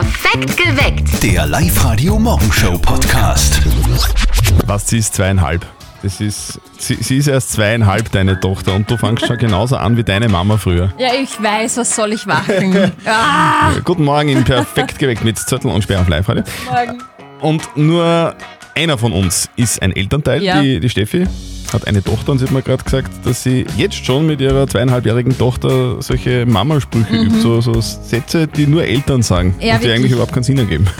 Perfekt geweckt. Der Live-Radio Morgenshow Podcast. Was, sie ist zweieinhalb. Das ist, sie, sie ist erst zweieinhalb, deine Tochter, und du fangst schon genauso an wie deine Mama früher. Ja, ich weiß, was soll ich machen? ah, Guten Morgen in Perfekt geweckt mit Zettel und Sperr auf Live-Radio. morgen. Und nur einer von uns ist ein Elternteil, Ja. die, die Steffi. Hat eine Tochter und sie hat mir gerade gesagt, dass sie jetzt schon mit ihrer zweieinhalbjährigen Tochter solche Mamasprüche übt, so, so Sätze, die nur Eltern sagen Mhm. Ja, und die wirklich. eigentlich überhaupt keinen Sinn ergeben.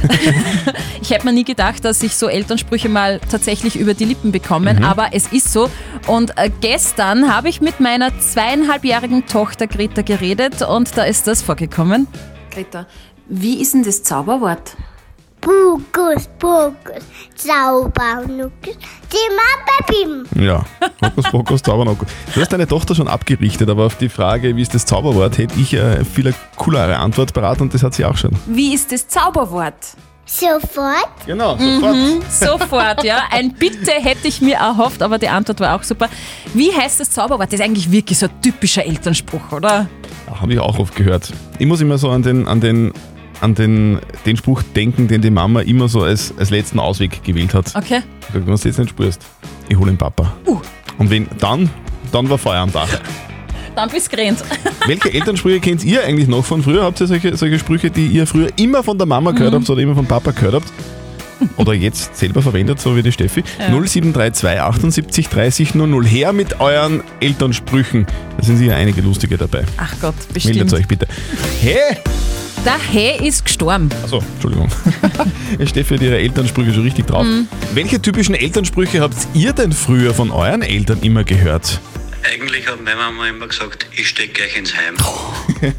Ich hätte mir nie gedacht, dass ich so Elternsprüche mal tatsächlich über die Lippen bekomme, Mhm. aber es ist so. Und äh, gestern habe ich mit meiner zweieinhalbjährigen Tochter Greta geredet und da ist das vorgekommen. Greta, wie ist denn das Zauberwort? Bukus, Bukus, Zaubernukus, Zimmerbebim. Ja, Hokus Pokus, Zaubernokus. Du hast deine Tochter schon abgerichtet, aber auf die Frage, wie ist das Zauberwort, hätte ich äh, viel eine coolere Antwort beraten und das hat sie auch schon. Wie ist das Zauberwort? Sofort Genau, sofort. Sofort, ja. Ein Bitte hätte ich mir erhofft, aber die Antwort war auch super. Wie heißt das Zauberwort? Das ist eigentlich wirklich so ein typischer Elternspruch, oder? Ja, Habe ich auch oft gehört. Ich muss immer so an den, an den, an den, den Spruch denken, den die Mama immer so als, als letzten Ausweg gewählt hat. Okay. Wenn du es jetzt nicht spürst, ich hole den Papa. Uh. Und wenn dann, dann war Feuer am Dach. Dann bist du gerannt. Welche Elternsprüche kennt ihr eigentlich noch von früher? Habt ihr solche, solche Sprüche, die ihr früher immer von der Mama Mhm. gehört habt oder immer von Papa gehört habt? Oder jetzt selber verwendet, so wie die Steffi? 0732 78 30 00. Her mit euren Elternsprüchen. Da sind sicher einige lustige dabei. Ach Gott, Meldet bestimmt. euch bitte. Hey! Der He ist gestorben. Achso, Entschuldigung. Steffi hat ihre Elternsprüche schon richtig drauf. Mhm. Welche typischen Elternsprüche habt ihr denn früher von euren Eltern immer gehört? Eigentlich hat meine Mama immer gesagt, ich stecke gleich ins Heim.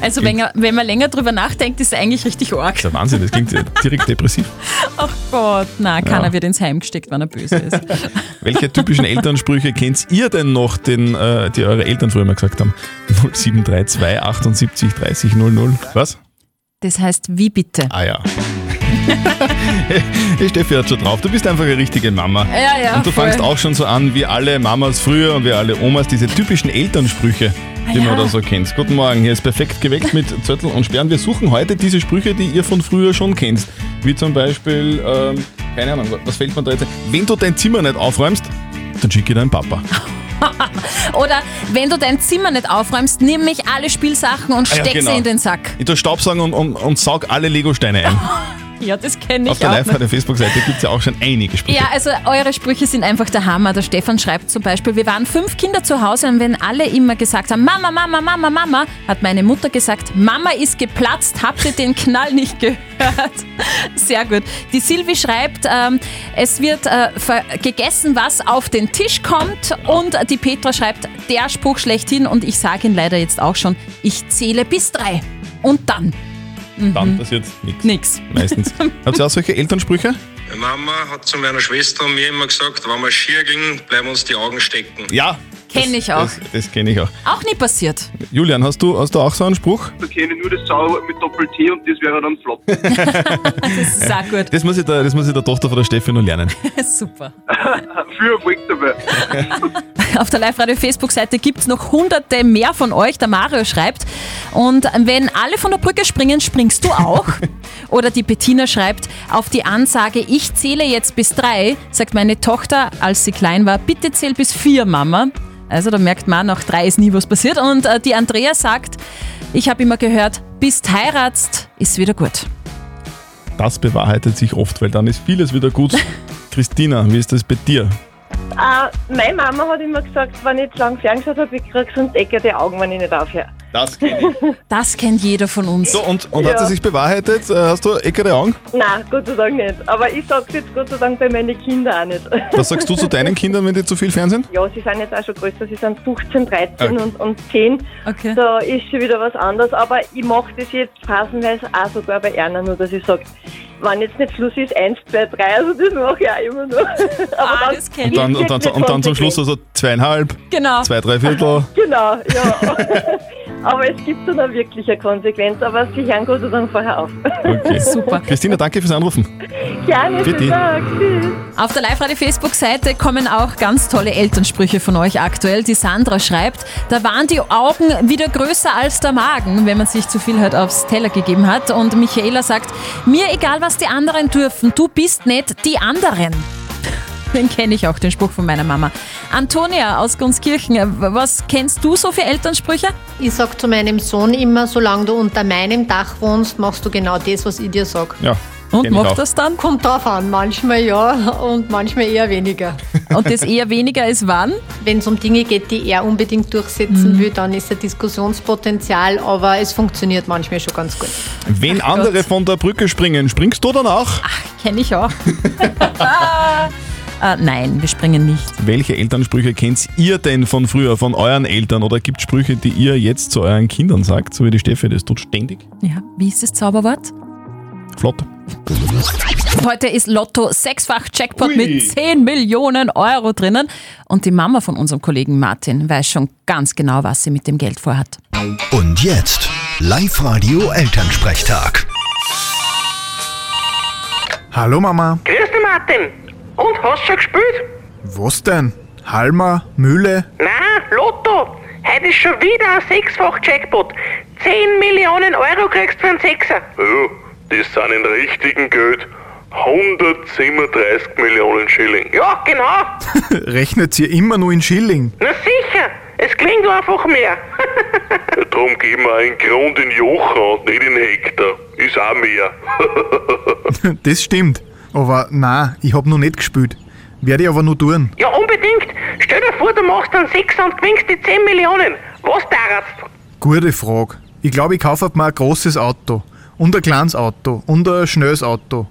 Also wenn, er, wenn man länger drüber nachdenkt, ist er eigentlich richtig arg. Das ist der Wahnsinn, das klingt ja direkt depressiv. Ach Gott, na, keiner wird ins Heim gesteckt, wenn er böse ist. Welche typischen Elternsprüche kennt ihr denn noch, den, äh, die eure Eltern früher mal gesagt haben? 0732 78 30 00. Was? Das heißt, wie bitte? Ah ja. Die Steffi hat schon drauf. Du bist einfach eine richtige Mama. Ja, ja, Und du voll. fangst auch schon so an wie alle Mamas früher und wie alle Omas, diese typischen Elternsprüche, die Ah, ja. man da so kennt. Guten Morgen, hier ist perfekt geweckt mit Zettel und Sperren. Wir suchen heute diese Sprüche, die ihr von früher schon kennt. Wie zum Beispiel, ähm, keine Ahnung, was fällt mir da jetzt ein? Wenn du dein Zimmer nicht aufräumst, dann schicke ich deinen Papa. Oder wenn du dein Zimmer nicht aufräumst, nimm mich alle Spielsachen und Ah ja, steck genau. sie in den Sack. Ich tue Staubsaugen und, und, und saug alle Lego-Steine ein. Ja, das kenne Auf ich der auch. live der Facebook-Seite gibt es ja auch schon einige Sprüche. Ja, also eure Sprüche sind einfach der Hammer. Der Stefan schreibt zum Beispiel, wir waren fünf Kinder zu Hause und wenn alle immer gesagt haben, Mama, Mama, Mama, Mama, hat meine Mutter gesagt, Mama ist geplatzt, habt ihr den Knall nicht gehört? Sehr gut. Die Silvi schreibt, ähm, es wird äh, ver- gegessen, was auf den Tisch kommt und die Petra schreibt, der Spruch schlechthin und ich sage ihn leider jetzt auch schon, ich zähle bis drei und dann Dann passiert nichts. nix. Meistens. Habt ihr auch solche Elternsprüche? Meine Mama hat zu meiner Schwester und mir immer gesagt, wenn wir schier gehen, bleiben uns die Augen stecken. Ja. Kenn das- ich auch. Das, das kenne ich auch. Auch nie passiert. Julian, hast du, hast du auch so einen Spruch? Da kenne ich nur das Zauberwort mit Doppel-T und das wäre dann flop. Das ist auch gut. Das muss ich der, das muss ich der Tochter von der Steffi noch lernen. Super. Für Erfolg dabei. Auf der Live-Radio-Facebook-Seite gibt es noch hunderte mehr von euch. Der Mario schreibt. Und wenn alle von der Brücke springen, springst du auch. Oder die Bettina schreibt, auf die Ansage, ich zähle jetzt bis drei, sagt meine Tochter, als sie klein war, bitte zähl bis vier, Mama. Also da merkt man, nach drei ist nie was passiert. Und äh, die Andrea sagt, ich habe immer gehört, bist heiratst, ist wieder gut. Das bewahrheitet sich oft, weil dann ist vieles wieder gut. Christina, wie ist das bei dir? Äh, meine Mama hat immer gesagt, wenn ich zu lange ferngeschaut habe, ich krieg sonst Ecke die Augen, wenn ich nicht aufhöre. Das kenne ich. Das kennt jeder von uns. So, und, und hat Ja. sie sich bewahrheitet? Äh, Hast du eckere Augen? Nein, Gott sei Dank nicht. Aber ich sag's jetzt Gott sei Dank bei meinen Kindern auch nicht. Was sagst du zu deinen Kindern, wenn die zu viel Fernsehen? Ja, sie sind jetzt auch schon größer, sie sind 15, 13 Okay. und, und 10. Okay. Da ist schon wieder was anderes. Aber ich mache das jetzt phasenweise auch sogar bei Erna, nur dass ich sage, wenn jetzt nicht Schluss ist, 1, 2, 3, also das mache ich auch immer noch. Aber Ah, dann das kenn Und dann, und dann, und dann zum Schluss also zweieinhalb, Genau. zwei, drei Viertel. Genau, ja. Aber es gibt dann auch wirklich eine Konsequenz, aber sie hören Gott sei Dank vorher auf. Okay. Super. Christina, danke fürs Anrufen. Gerne, Bitte. vielen Dank. Tschüss. Auf der Live-Radio-Facebook-Seite kommen auch ganz tolle Elternsprüche von euch aktuell. Die Sandra schreibt, da waren die Augen wieder größer als der Magen, wenn man sich zu viel halt aufs Teller gegeben hat. Und Michaela sagt, mir egal, was die anderen dürfen, du bist nicht die anderen. Den kenne ich auch, den Spruch von meiner Mama. Antonia aus Gunskirchen, was kennst du so für Elternsprüche? Ich sag zu meinem Sohn immer, solange du unter meinem Dach wohnst, machst du genau das, was ich dir sag. Ja. Und macht das dann? Kommt drauf an, manchmal ja und manchmal eher weniger. Und das eher weniger ist wann? Wenn es um Dinge geht, die er unbedingt durchsetzen will, dann ist ein Diskussionspotenzial, aber es funktioniert manchmal schon ganz gut. Wenn andere von der Brücke springen, springst du dann auch? Kenne ich auch. äh, nein, wir springen nicht. Welche Elternsprüche kennt ihr denn von früher, von euren Eltern? Oder gibt es Sprüche, die ihr jetzt zu euren Kindern sagt, so wie die Steffi das tut ständig? Ja, wie ist das Zauberwort? Flott. Heute ist Lotto sechsfach Jackpot Ui. mit 10 Millionen Euro drinnen. Und die Mama von unserem Kollegen Martin weiß schon ganz genau, was sie mit dem Geld vorhat. Und jetzt Live-Radio Elternsprechtag. Hallo Mama. Grüß dich, Martin. Und, hast du schon gespielt? Was denn? Halma? Mühle? Nein, Lotto. Heute ist schon wieder ein Sechsfach-Jackpot. 10 Millionen Euro kriegst du für einen Sechser. Ja, das sind in richtigen Geld 137 Millionen Schilling. Ja, genau. Rechnet ihr immer nur in Schilling? Na sicher. Es klingt einfach mehr. Ja, Darum geben wir einen Grund in Jochen und nicht in Hektar. Ist auch mehr. Das stimmt. Aber na, ich hab noch nicht gespielt. Werde ich aber nur tun. ja, unbedingt. Stell dir vor, du machst einen Sechser und gewinnst die 10 Millionen. Was darfst Gute Frage. Ich glaube, ich kaufe mir ein großes Auto. Und ein kleines Auto. Und ein schnelles Auto.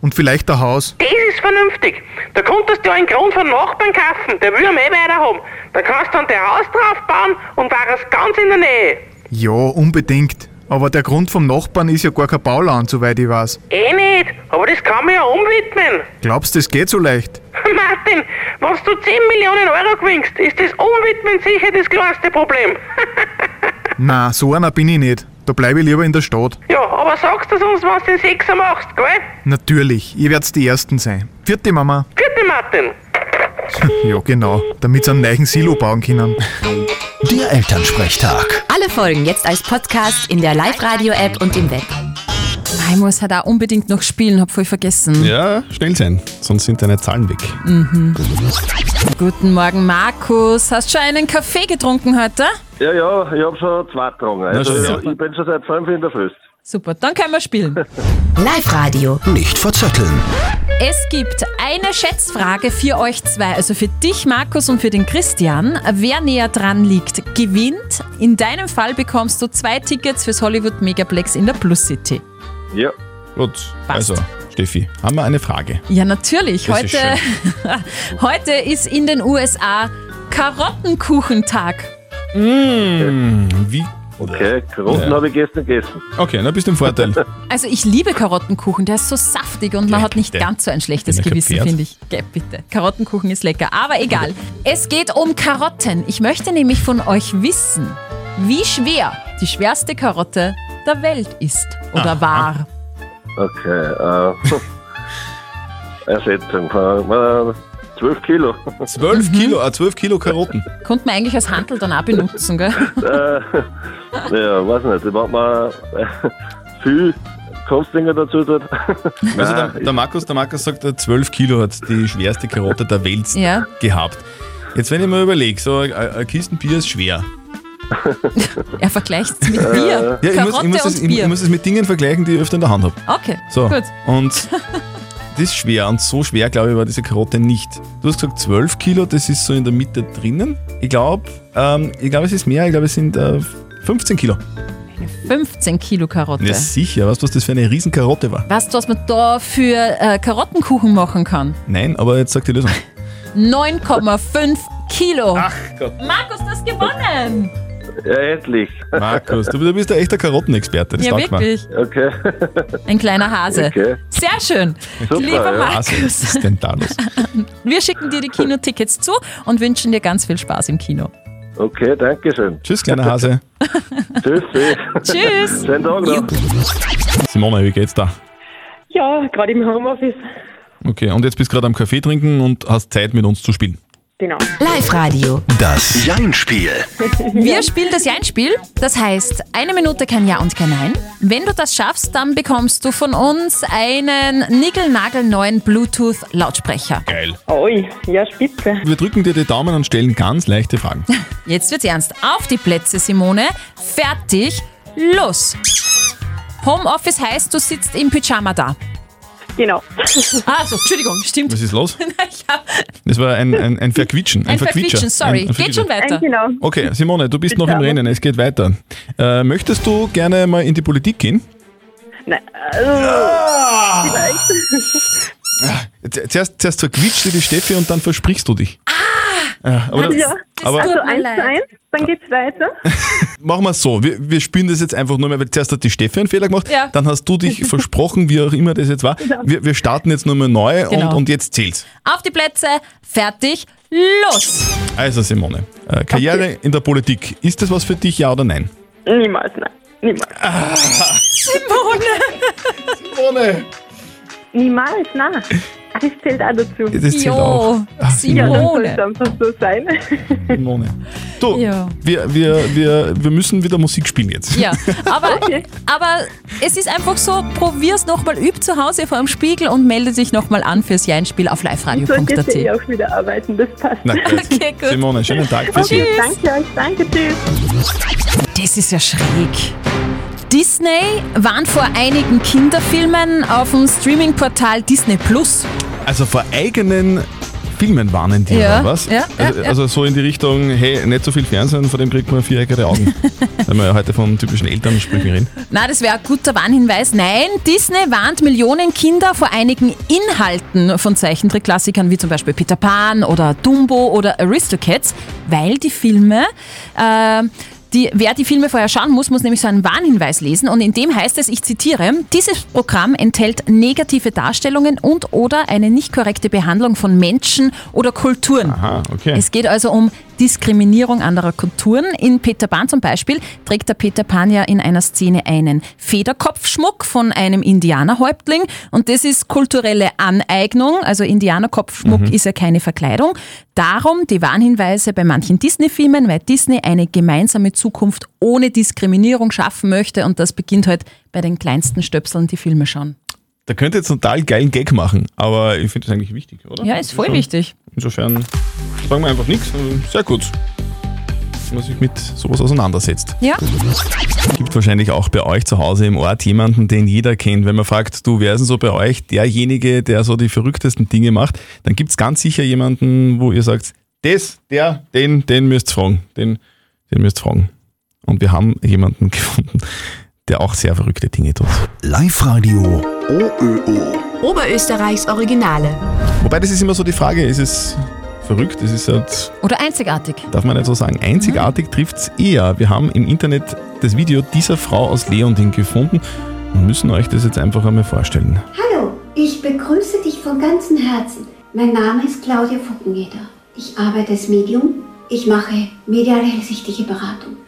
Und vielleicht ein Haus. Das ist vernünftig. Da konntest du ja einen Grund von Nachbarn kaufen, der will am eh weiter haben. Da kannst du dann dein Haus draufbauen und war es ganz in der Nähe. Ja, unbedingt. Aber der Grund vom Nachbarn ist ja gar kein Bauland, soweit ich weiß. Eh nicht, aber das kann man ja umwidmen. Glaubst du, das geht so leicht? Martin, wenn du 10 Millionen Euro gewinnst, ist das Umwidmen sicher das kleinste Problem. Na, so einer bin ich nicht. Da bleibe ich lieber in der Stadt. ja, aber sagst du uns, was du den Sechser machst, gell? Natürlich, ihr werdet die Ersten sein. Vierte Mama. Bitte, Martin. Ja, genau. Damit sie einen neuen Silo bauen können. Der Elternsprechtag. Alle Folgen jetzt als Podcast in der Live-Radio-App und im Web. Ich muss halt auch unbedingt noch spielen, hab voll vergessen. Ja, schnell sein, sonst sind deine Zahlen weg. Guten Morgen, Markus. Hast du schon einen Kaffee getrunken heute? Ja, ja, ich habe schon zwei getragen. Also, ja, ich bin schon seit fünf in der Früh. Super, dann können wir spielen. Live-Radio. Nicht verzetteln. Es gibt eine Schätzfrage für euch zwei, also für dich, Markus, und für den Christian. Wer näher dran liegt, gewinnt. In deinem Fall bekommst du zwei Tickets fürs Hollywood Megaplex in der Plus City. Ja. Gut, Passt. also, Steffi, haben wir eine Frage. Ja, natürlich. Das ist Heute, heute ist in den USA Karottenkuchentag. Mmh, wie? Okay, Karotten Ja. habe ich gestern gegessen. Okay, na bist du im Vorteil. Also ich liebe Karottenkuchen, der ist so saftig und man Geh, hat nicht bitte. ganz so ein schlechtes Bin ich Gewissen, kapiert. finde ich. Geh, bitte. Karottenkuchen ist lecker, aber egal. Es geht um Karotten. Ich möchte nämlich von euch wissen, wie schwer die schwerste Karotte der Welt ist oder Aha. war. Okay, äh, Ersetzung. Äh, 12 Kilo. 12 Mhm. Kilo, äh, 12 Kilo Karotten. Konnte man eigentlich als Handel dann auch benutzen, gell? äh, ja, weiß nicht. Wenn man äh, viel Kunstdinger dazu tut. Also der, der, Markus, der Markus sagt, äh, 12 Kilo hat die schwerste Karotte der Welt Ja. gehabt. Jetzt, wenn ich mir überlege, so ein, ein Kisten Bier ist schwer. Er vergleicht es mit Bier. Ja, ich Karotte muss, ich, muss und es, ich, Bier. ich muss es mit Dingen vergleichen, die ich öfter in der Hand habe. okay, So, gut. und das ist schwer und so schwer, glaube ich, war diese Karotte nicht. Du hast gesagt 12 Kilo, das ist so in der Mitte drinnen. Ich glaube, ähm, ich glaube, es ist mehr, ich glaube, es sind äh, 15 Kilo. 15 Kilo Karotte. Ja, sicher. Weißt du, was das für eine riesen Karotte war? Weißt du, was man da für äh, Karottenkuchen machen kann? Nein, aber jetzt sag die Lösung. 9,5 Kilo. Ach Gott. Markus, du hast gewonnen. Ja, endlich. Markus, du, du bist ein echter Karottenexperte. Das ja, taugt wirklich. Okay. Ein kleiner Hase. Okay. Sehr schön. Super, Lieber ja. Was Markus, ist denn da los? wir schicken dir die Kinotickets zu und wünschen dir ganz viel Spaß im Kino. Okay, danke schön. Tschüss, kleiner Hase. Tschüss. Tschüss. Schönen Tag noch. Simone, wie geht's da? Ja, gerade im Homeoffice. Okay, und jetzt bist du gerade am Kaffee trinken und hast Zeit mit uns zu spielen. Genau. Live-Radio. Das Jein-Spiel. Wir spielen das Ja-Spiel. Das heißt, eine Minute kein Ja und kein Nein. Wenn du das schaffst, dann bekommst du von uns einen niegelnagelneuen Bluetooth-Lautsprecher. Geil. Oi, ja, spitze. Wir drücken dir die Daumen und stellen ganz leichte Fragen. Jetzt wird's ernst. Auf die Plätze, Simone. Fertig. Los. Homeoffice heißt, du sitzt im Pyjama da. Genau. Ah, so, Entschuldigung, stimmt. Was ist los? Das war ein, ein, ein Verquietschen. ein Verquietscher. Verquietschen, sorry. Ein, ein Geht schon weiter. Genau. Okay, Simone, du bist noch im Rennen, es geht weiter. Äh, möchtest du gerne mal in die Politik gehen? Nein, also, vielleicht. Z- Zuerst, zuerst verquietscht dir die Steffi und dann versprichst du dich. Ah! Aber das, ja, aber also mir eins zu eins, dann geht's weiter. machen wir es so. Wir, wir spielen das jetzt einfach nur mal, weil zuerst hat die Steffi einen Fehler gemacht, Ja. dann hast du dich versprochen, wie auch immer das jetzt war. Wir, wir starten jetzt nur mal neu Genau. und, und jetzt zählt's. Auf die Plätze. Fertig. Los. Also Simone, äh, Karriere in der Politik, ist das was für dich, ja oder nein? Niemals, nein. Niemals. Simone. Simone! Niemals, nein. Das zählt auch dazu. Das zählt auch. Jo, Ah, Ja, dann soll es Simone. einfach so sein. Simone. Du, Ja. wir, wir, wir, wir müssen wieder Musik spielen jetzt. Ja, aber, aber es ist einfach so, probier's nochmal, üb zu Hause vor dem Spiegel und melde dich nochmal an fürs Jeinspiel auf Ich sollte liveradio.at. jetzt eh auch wieder arbeiten, das passt. Na. Okay, gut. Simone, schönen Tag für Sie. Okay, danke euch, danke, tschüss. Das ist ja schräg. Disney warnt vor einigen Kinderfilmen auf dem Streaming-Portal Disney Plus. Also vor eigenen Filmen warnen die, Ja, oder was? ja, also, ja. also so in die Richtung, hey, nicht so viel Fernsehen, vor dem kriegt man viereckige Augen. Wenn wir ja heute von typischen Elternsprüchen reden. Na, das wäre ein guter Warnhinweis. Nein, Disney warnt Millionen Kinder vor einigen Inhalten von Zeichentrickklassikern wie zum Beispiel Peter Pan oder Dumbo oder Aristocats, weil die Filme, äh, die, wer die Filme vorher schauen muss, muss nämlich so einen Warnhinweis lesen und in dem heißt es, ich zitiere, dieses Programm enthält negative Darstellungen und oder eine nicht korrekte Behandlung von Menschen oder Kulturen. Aha, okay. Es geht also um Diskriminierung anderer Kulturen. In Peter Pan zum Beispiel trägt der Peter Pan ja in einer Szene einen Federkopfschmuck von einem Indianerhäuptling und das ist kulturelle Aneignung. Also Indianerkopfschmuck ist ja keine Verkleidung. Darum die Warnhinweise bei manchen Disney-Filmen, weil Disney eine gemeinsame Zukunft ohne Diskriminierung schaffen möchte und das beginnt halt bei den kleinsten Stöpseln, die Filme schauen. Da könnte jetzt einen total geilen Gag machen, aber ich finde das eigentlich wichtig, oder? Ja, ist voll Schon. wichtig. Insofern sagen wir einfach nichts. Sehr gut. Wenn man sich mit sowas auseinandersetzt. Ja. Gibt wahrscheinlich auch bei euch zu Hause im Ort jemanden, den jeder kennt. Wenn man fragt, du, wer ist denn so bei euch derjenige, der so die verrücktesten Dinge macht, dann gibt es ganz sicher jemanden, wo ihr sagt, das, der, den, den müsst ihr fragen. Den, den müsst ihr fragen. Und wir haben jemanden gefunden, der auch sehr verrückte Dinge tut. Live-Radio OÖO. Oberösterreichs Originale. Wobei das ist immer so die Frage, ist es verrückt? Es ist halt Oder einzigartig. darf man nicht so sagen. Einzigartig trifft es eher. Wir haben im Internet das Video dieser Frau aus Leonding gefunden und müssen euch das jetzt einfach einmal vorstellen. Hallo, ich begrüße dich von ganzem Herzen. Mein Name ist Claudia Fuckeneder. Ich arbeite als Medium. Ich mache mediale hellsichtige Beratung.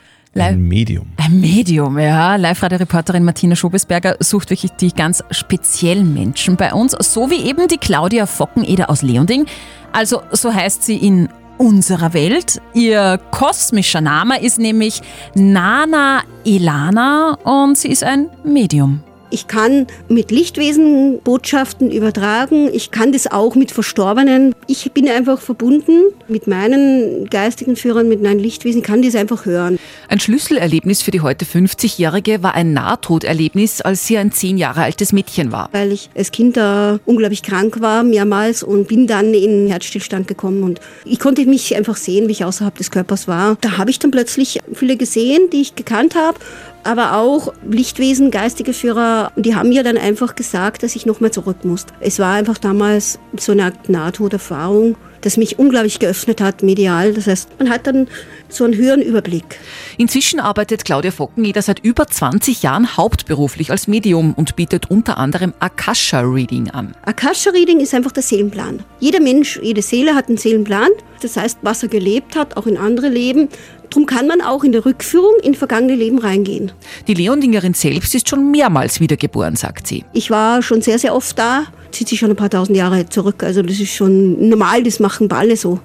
Ein Medium. Ein Medium, ja. Live-Radio-Reporterin Martina Schobesberger sucht wirklich die ganz speziellen Menschen bei uns, so wie eben die Claudia Fockeneder aus Leonding. Also so heißt sie in unserer Welt. Ihr kosmischer Name ist nämlich Nana Elana und sie ist ein Medium. Ich kann mit Lichtwesen Botschaften übertragen. Ich kann das auch mit Verstorbenen. Ich bin einfach verbunden mit meinen geistigen Führern, mit meinen Lichtwesen. Ich kann das einfach hören. Ein Schlüsselerlebnis für die heute 50-Jährige war ein Nahtoderlebnis, als sie ein zehn Jahre altes Mädchen war. Weil ich als Kind da unglaublich krank war, mehrmals, und bin dann in Herzstillstand gekommen. Und ich konnte mich einfach sehen, wie ich außerhalb des Körpers war. Da habe ich dann plötzlich viele gesehen, die ich gekannt habe. Aber auch Lichtwesen, geistige Führer, die haben mir dann einfach gesagt, dass ich nochmal zurück muss. Es war einfach damals so eine Art Nahtoderfahrung, das mich unglaublich geöffnet hat, medial. Das heißt, man hat dann so einen höheren Überblick. Inzwischen arbeitet Claudia Fockeneder seit über 20 Jahren hauptberuflich als Medium und bietet unter anderem Akasha-Reading an. Akasha-Reading ist einfach der Seelenplan. Jeder Mensch, jede Seele hat einen Seelenplan. Das heißt, was er gelebt hat, auch in andere Leben, Darum kann man auch in der Rückführung in vergangene Leben reingehen. Die Leondingerin selbst ist schon mehrmals wiedergeboren, sagt sie. Ich war schon sehr, sehr oft da, zieht sich schon ein paar tausend Jahre zurück. Also das ist schon normal, das machen wir alle so.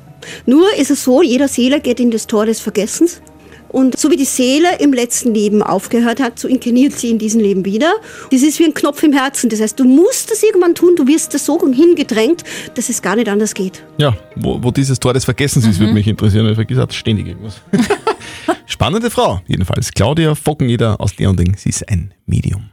Nur ist es so, jeder Seele geht in das Tor des Vergessens. Und so wie die Seele im letzten Leben aufgehört hat, so inkarniert sie in diesem Leben wieder. Das ist wie ein Knopf im Herzen. Das heißt, du musst das irgendwann tun, du wirst das so hingedrängt, dass es gar nicht anders geht. Ja, wo, wo dieses Tor des Vergessens ist, würde mich interessieren, ich vergesse ständig irgendwas. Spannende Frau, jedenfalls. Claudia Fockeneder aus Leonding. Sie ist ein Medium.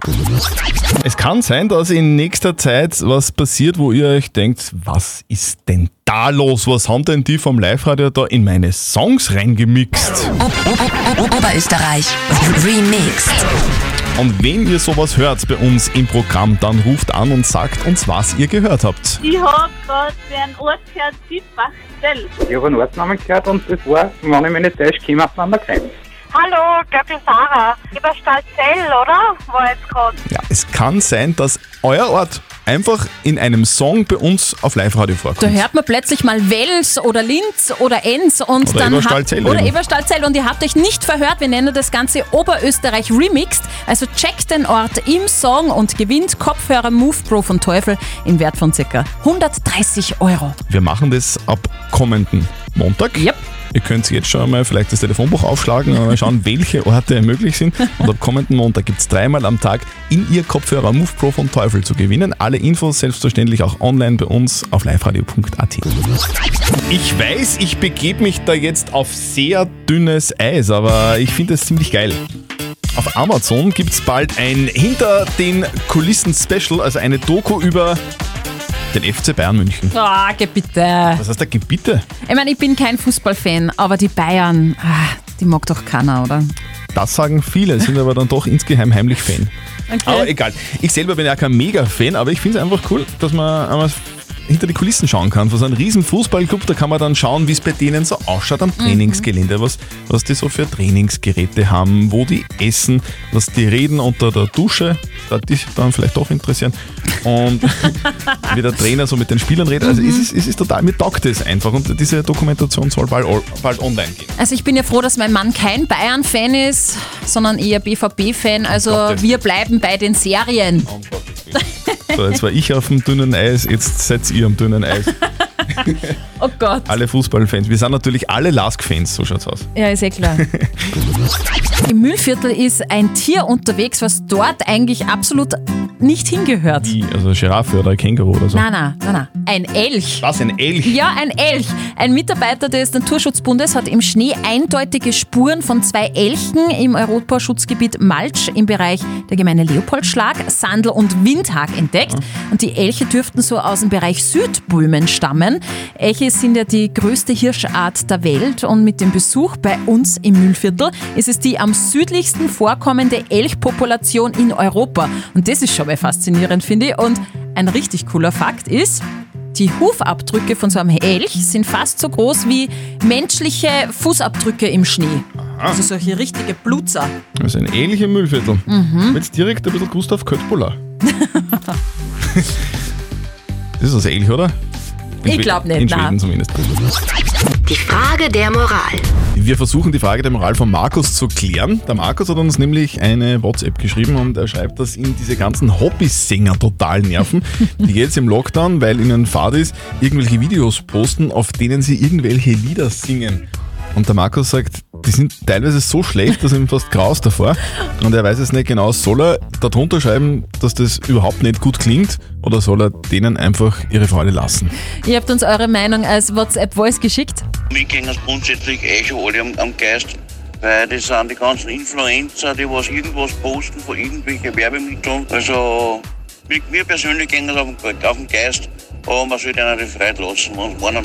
Es kann sein, dass in nächster Zeit was passiert, wo ihr euch denkt, was ist denn da los? Was haben denn die vom Live-Radio da in meine Songs reingemixt? Oberösterreich Remixed. Und wenn ihr sowas hört bei uns im Programm, dann ruft an und sagt uns, was ihr gehört habt. Ich habe gerade einen Ort gehört, Siebachstell. Ich habe einen Ortsnamen gehört und das war, wenn ich mich nicht täusche, Kim an der Grenze. Hallo, Göppel Sarah. Eberstadt-Zell, oder? War jetzt gerade. Ja, es kann sein, dass euer Ort einfach in einem Song bei uns auf Live-Radio vorkommt. Da hört man plötzlich mal Wels oder Linz oder Enns und Oder dann Eberstadt-Zell habt, oder eben. Eberstadt-Zell und ihr habt euch nicht verhört. Wir nennen das Ganze Oberösterreich Remixed. Also checkt den Ort im Song und gewinnt Kopfhörer Move Pro von Teufel im Wert von ca. 130 Euro. Wir machen das ab kommenden Montag. Yep. Ihr könnt jetzt schon mal vielleicht das Telefonbuch aufschlagen und mal schauen, welche Orte möglich sind. Und ab kommenden Montag gibt es dreimal am Tag in ihr Kopfhörer Move Pro vom Teufel zu gewinnen. Alle Infos selbstverständlich auch online bei uns auf liveradio.at. Ich weiß, ich begebe mich da jetzt auf sehr dünnes Eis, aber ich finde es ziemlich geil. Auf Amazon gibt es bald ein Hinter den Kulissen Special, also eine Doku über den FC Bayern München. Ah, geh bitte. Was heißt da, geh bitte? Ich meine, ich bin kein Fußballfan, aber die Bayern, ah, die mag doch keiner, oder? Das sagen viele, sind aber dann doch insgeheim heimlich Fan. Okay. Aber egal. Ich selber bin ja kein Mega-Fan, aber ich finde es einfach cool, dass man einmal hinter die Kulissen schauen kann. Von so einem riesen Fußballclub, da kann man dann schauen, wie es bei denen so ausschaut am Trainingsgelände, was, was die so für Trainingsgeräte haben, wo die essen, was die reden unter der Dusche, das wird dich dann vielleicht doch interessieren. Und wie der Trainer so mit den Spielern redet. Also es, ist, es ist total, mir taugt es einfach und diese Dokumentation soll bald, bald online gehen. Also ich bin ja froh, dass mein Mann kein Bayern-Fan ist, sondern eher BVB-Fan. Also wir bleiben bei den Serien. So, jetzt war ich auf dem dünnen Eis, jetzt seid ihr am dünnen Eis. Oh Gott. Alle Fußballfans. Wir sind natürlich alle Lask-Fans, so schaut's aus. Ja, ist eh klar. Im Müllviertel ist ein Tier unterwegs, was dort eigentlich absolut nicht hingehört. Wie, also Giraffe oder Känguru oder so. Nein, nein, nein, nein. Ein Elch. Was, ein Elch? Ja, ein Elch. Ein Mitarbeiter des Naturschutzbundes hat im Schnee eindeutige Spuren von zwei Elchen im Europaschutzgebiet Malsch im Bereich der Gemeinde Leopoldschlag, Sandl und Windhag entdeckt. Und die Elche dürften so aus dem Bereich Südböhmen stammen. Elche sind ja die größte Hirschart der Welt und mit dem Besuch bei uns im Müllviertel ist es die am südlichsten vorkommende Elchpopulation in Europa. Und das ist schon mal faszinierend, finde ich. Und ein richtig cooler Fakt ist, die Hufabdrücke von so einem Elch sind fast so groß wie menschliche Fußabdrücke im Schnee. Also solche richtige Blutzer. Das ist ein im Müllviertel. Mhm. Jetzt direkt ein bisschen Gustav Köttbullar. das ist das Elch, oder? Ich Schwe- glaub nicht, In nein. Schweden zumindest. Die Frage der Moral. Wir versuchen die Frage der Moral von Markus zu klären. Der Markus hat uns nämlich eine WhatsApp geschrieben und er schreibt, dass ihn diese ganzen Hobbysänger total nerven, die jetzt im Lockdown, weil ihnen fad ist, irgendwelche Videos posten, auf denen sie irgendwelche Lieder singen. Und der Markus sagt, die sind teilweise so schlecht, dass ihm fast graust davor. Und er weiß es nicht genau. Soll er darunter schreiben, dass das überhaupt nicht gut klingt oder soll er denen einfach ihre Freude lassen? Ihr habt uns eure Meinung als WhatsApp-Voice geschickt. Mir gehen es grundsätzlich eh schon alle am, am Geist, weil das sind die ganzen Influencer, die was irgendwas posten von irgendwelchen Werbemitteln. Also mir, persönlich gehen es auf, den- auf den Geist, aber man sollte ihnen die Freiheit lassen und warnen.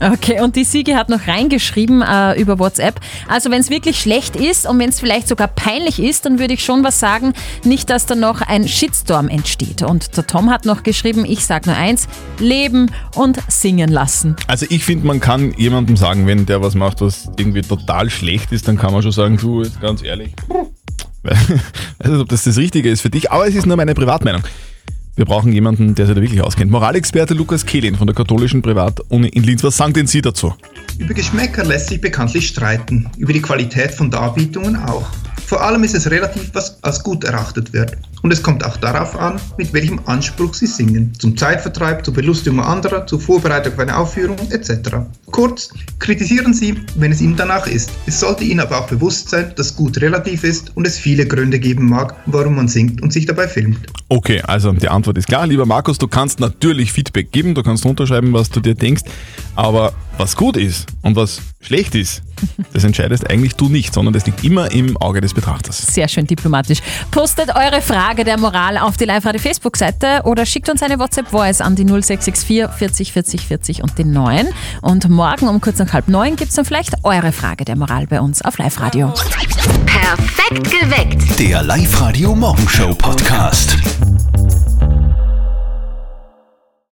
Okay, und die Siege hat noch reingeschrieben äh, über WhatsApp. Also wenn es wirklich schlecht ist und wenn es vielleicht sogar peinlich ist, dann würde ich schon was sagen, nicht, dass da noch ein Shitstorm entsteht. Und der Tom hat noch geschrieben, ich sage nur eins, leben und singen lassen. Also ich finde, man kann jemandem sagen, wenn der was macht, was irgendwie total schlecht ist, dann kann man schon sagen, du, ganz ehrlich, weiß nicht, ob das das Richtige ist für dich, aber es ist nur meine Privatmeinung. Wir brauchen jemanden, der sich da wirklich auskennt. Moralexperte Lukas Kehlin von der katholischen Privatuni in Linz. Was sagen denn Sie dazu? Über Geschmäcker lässt sich bekanntlich streiten, über die Qualität von Darbietungen auch. Vor allem ist es relativ, was als gut erachtet wird. Und es kommt auch darauf an, mit welchem Anspruch Sie singen. Zum Zeitvertreib, zur Belustigung anderer, zur Vorbereitung für eine Aufführung etc. Kurz, kritisieren Sie, wenn es Ihnen danach ist. Es sollte Ihnen aber auch bewusst sein, dass gut relativ ist und es viele Gründe geben mag, warum man singt und sich dabei filmt. Okay, also die Antwort ist klar. Lieber Markus, du kannst natürlich Feedback geben, du kannst runterschreiben, was du dir denkst, aber was gut ist und was schlecht ist, das entscheidest eigentlich du nicht, sondern das liegt immer im Auge des Betrachters. Sehr schön diplomatisch. Postet eure Frage der Moral auf die Live-Radio Facebook-Seite oder schickt uns eine WhatsApp-Voice an die 0664 40 40 40 und den 9. Und morgen um kurz nach halb neun gibt es dann vielleicht eure Frage der Moral bei uns auf Live-Radio. Perfekt geweckt. Der Live-Radio Morgenshow Podcast.